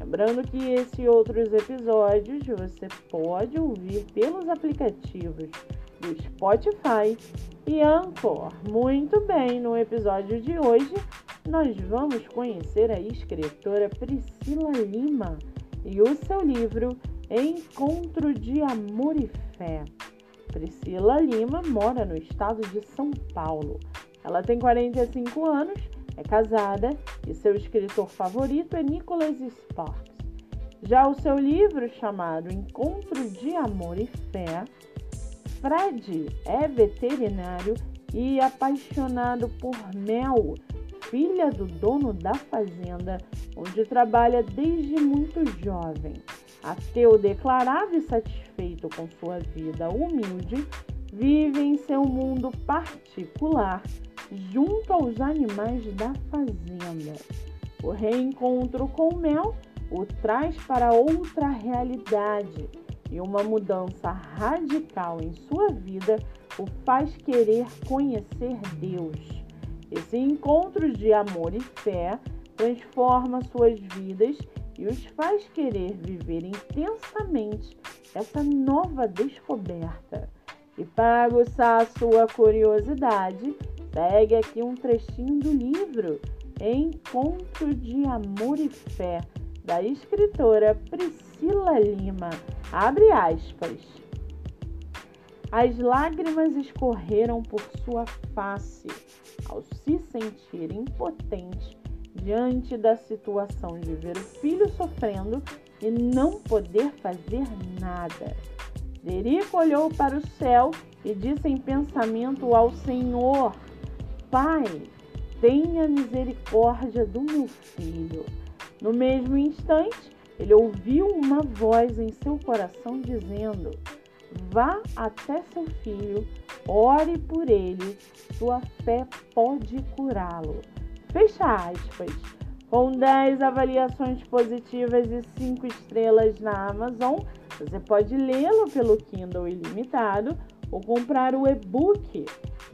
Lembrando que esse e outros episódios você pode ouvir pelos aplicativos do Spotify e Anchor. Muito bem, no episódio de hoje nós vamos conhecer a escritora Priscila Lima e o seu livro Encontro de Amor e Fé. Priscila Lima mora no estado de São Paulo. Ela tem 45 anos é casada e seu escritor favorito é Nicholas Sparks. Já o seu livro, chamado Encontro de Amor e Fé, Fred é veterinário e apaixonado por Mel, filha do dono da fazenda, onde trabalha desde muito jovem. Ateu declarado e satisfeito com sua vida humilde, vive em seu mundo particular junto aos animais da fazenda. O reencontro com o mel o traz para outra realidade e uma mudança radical em sua vida o faz querer conhecer Deus. Esse encontro de amor e fé transforma suas vidas e os faz querer viver intensamente essa nova descoberta. E para aguçar sua curiosidade, Segue aqui um trechinho do livro Encontro de Amor e Fé, da escritora Priscila Lima. Abre aspas. As lágrimas escorreram por sua face ao se sentir impotente diante da situação de ver o filho sofrendo e não poder fazer nada. Derico olhou para o céu e disse em pensamento ao Senhor: Pai, tenha misericórdia do meu filho. No mesmo instante, ele ouviu uma voz em seu coração dizendo: Vá até seu filho, ore por ele, sua fé pode curá-lo. Fecha aspas. Com 10 avaliações positivas e 5 estrelas na Amazon, você pode lê-lo pelo Kindle ilimitado ou comprar o e-book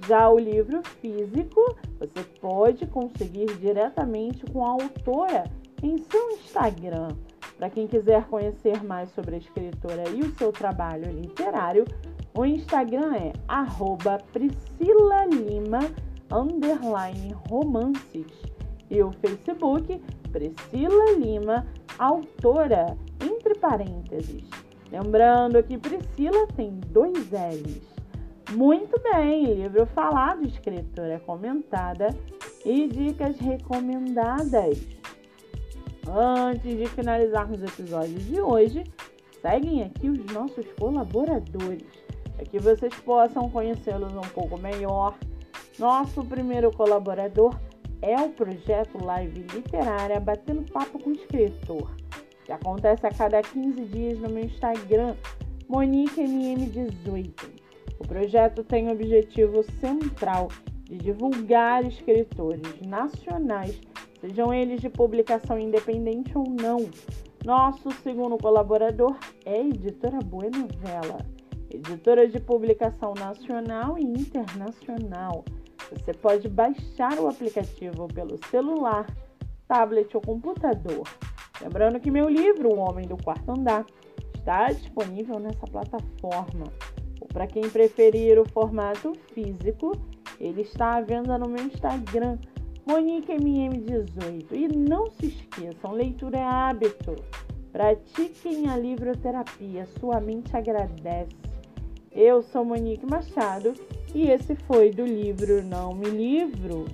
já o livro físico você pode conseguir diretamente com a autora em seu Instagram. Para quem quiser conhecer mais sobre a escritora e o seu trabalho literário, o Instagram é @priscila_lima romances e o Facebook Priscila Lima, autora, entre parênteses. Lembrando que Priscila tem dois L's. Muito bem, livro falado, escritora comentada e dicas recomendadas. Antes de finalizarmos o episódio de hoje, seguem aqui os nossos colaboradores, para que vocês possam conhecê-los um pouco melhor. Nosso primeiro colaborador é o projeto Live Literária Batendo Papo com o Escritor, que acontece a cada 15 dias no meu Instagram, MoniqueMM18. O projeto tem o objetivo central de divulgar escritores nacionais, sejam eles de publicação independente ou não. Nosso segundo colaborador é a editora Boa Novela, editora de publicação nacional e internacional. Você pode baixar o aplicativo pelo celular, tablet ou computador. Lembrando que meu livro, O Homem do Quarto Andar, está disponível nessa plataforma. Para quem preferir o formato físico, ele está à venda no meu Instagram, MoniqueMM18. E não se esqueçam, leitura é hábito. Pratiquem a livroterapia, sua mente agradece. Eu sou Monique Machado e esse foi do livro Não Me Livro.